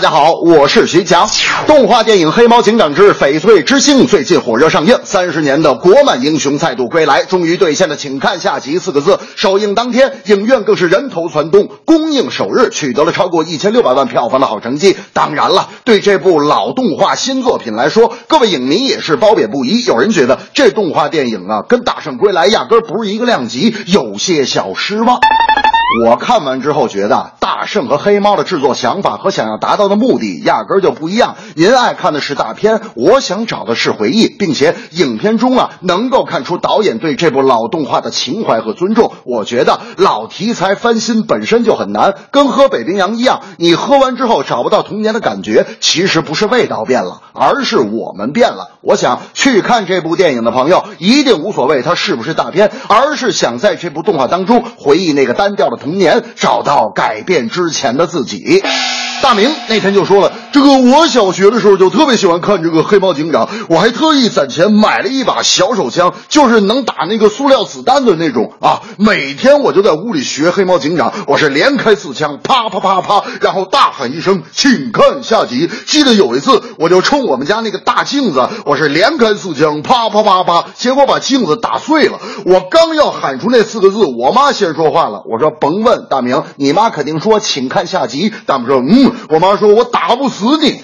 大家好，我是徐强。动画电影《黑猫警长之翡翠之星》最近火热上映，三十年的国漫英雄再度归来，终于兑现了“请看下集”四个字。首映当天，影院更是人头攒动，公映首日取得了超过一千六百万票房的好成绩。当然了，对这部老动画新作品来说，各位影迷也是褒贬不一。有人觉得这动画电影啊，跟《大圣归来》压根儿不是一个量级，有些小失望。我看完之后觉得，大圣和黑猫的制作想法和想要达到的目的压根儿就不一样。您爱看的是大片，我想找的是回忆，并且影片中啊能够看出导演对这部老动画的情怀和尊重。我觉得老题材翻新本身就很难，跟喝北冰洋一样，你喝完之后找不到童年的感觉，其实不是味道变了，而是我们变了。我想去看这部电影的朋友一定无所谓它是不是大片，而是想在这部动画当中回忆那个单调的童年，找到改变之前的自己。大明那天就说了，这个我小学的时候就特别喜欢看这个黑猫警长，我还特意攒钱买了一把小手枪，就是能打那个塑料子弹的那种啊。每天我就在屋里学黑猫警长，我是连开四枪，啪啪啪啪，然后大喊一声，请看下集。记得有一次，我就冲我们家那个大镜子，我是连开四枪，啪啪啪啪，结果把镜子打碎了。我刚要喊出那四个字，我妈先说话了，我说甭问，大明，你妈肯定说请看下集。大明说嗯。我妈说：“我打不死死你。”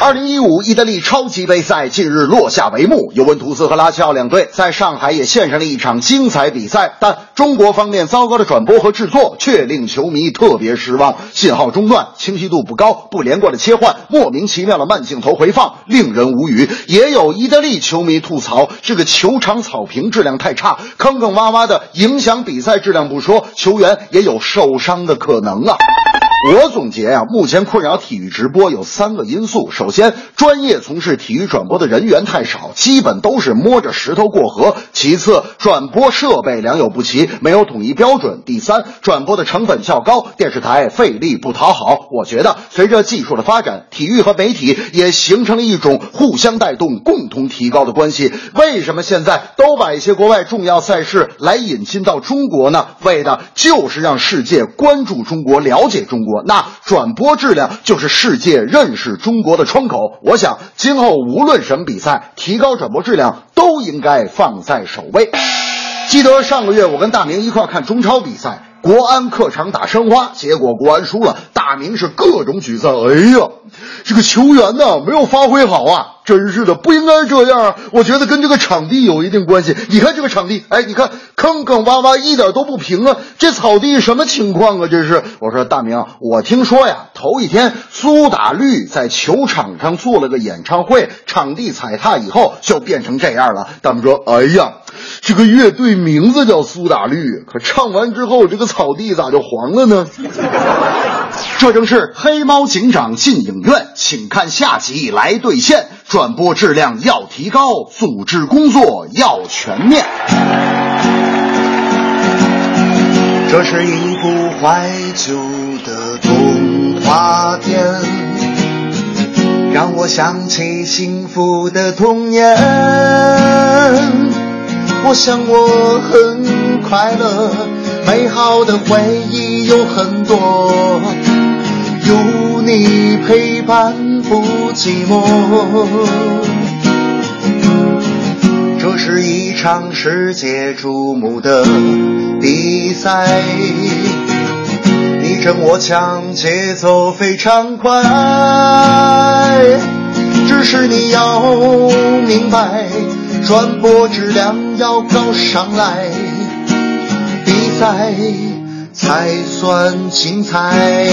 二零一五意大利超级杯赛近日落下帷幕，尤文图斯和拉齐奥两队在上海也献上了一场精彩比赛，但中国方面糟糕的转播和制作却令球迷特别失望，信号中断，清晰度不高，不连贯的切换，莫名其妙的慢镜头回放，令人无语。也有意大利球迷吐槽，这个球场草坪质量太差，坑坑洼洼的，影响比赛质量不说，球员也有受伤的可能啊。我总结啊，目前困扰体育直播有三个因素。首先，专业从事体育转播的人员太少，基本都是摸着石头过河；其次，转播设备良莠不齐，没有统一标准；第三，转播的成本较高，电视台费力不讨好。我觉得，随着技术的发展，体育和媒体也形成了一种互相带动、共同提高的关系。为什么现在都把一些国外重要赛事来引进到中国呢？为的就是让世界关注中国，了解中国那转播质量就是世界认识中国的窗口。我想，今后无论什么比赛，提高转播质量都应该放在首位。记得上个月我跟大明一块看中超比赛，国安客场打申花，结果国安输了，大明是各种沮丧。哎呀，这个球员呢没有发挥好啊，真是的，不应该这样啊！我觉得跟这个场地有一定关系。你看这个场地，哎，你看坑坑洼洼，一点都不平啊！这草地什么情况啊？这是？我说大明，我听说呀，头一天苏打绿在球场上做了个演唱会，场地踩踏以后就变成这样了。大明说，哎呀。这个乐队名字叫苏打绿，可唱完之后，这个草地咋就黄了呢？这正是《黑猫警长》进影院，请看下集来兑现。转播质量要提高，组织工作要全面。这是一部怀旧的动画片，让我想起幸福的童年。我想我很快乐，美好的回忆有很多，有你陪伴不寂寞。这是一场世界瞩目的比赛，你争我抢，节奏非常快，只是你要明白。传播质量要高上来，比赛才算精彩。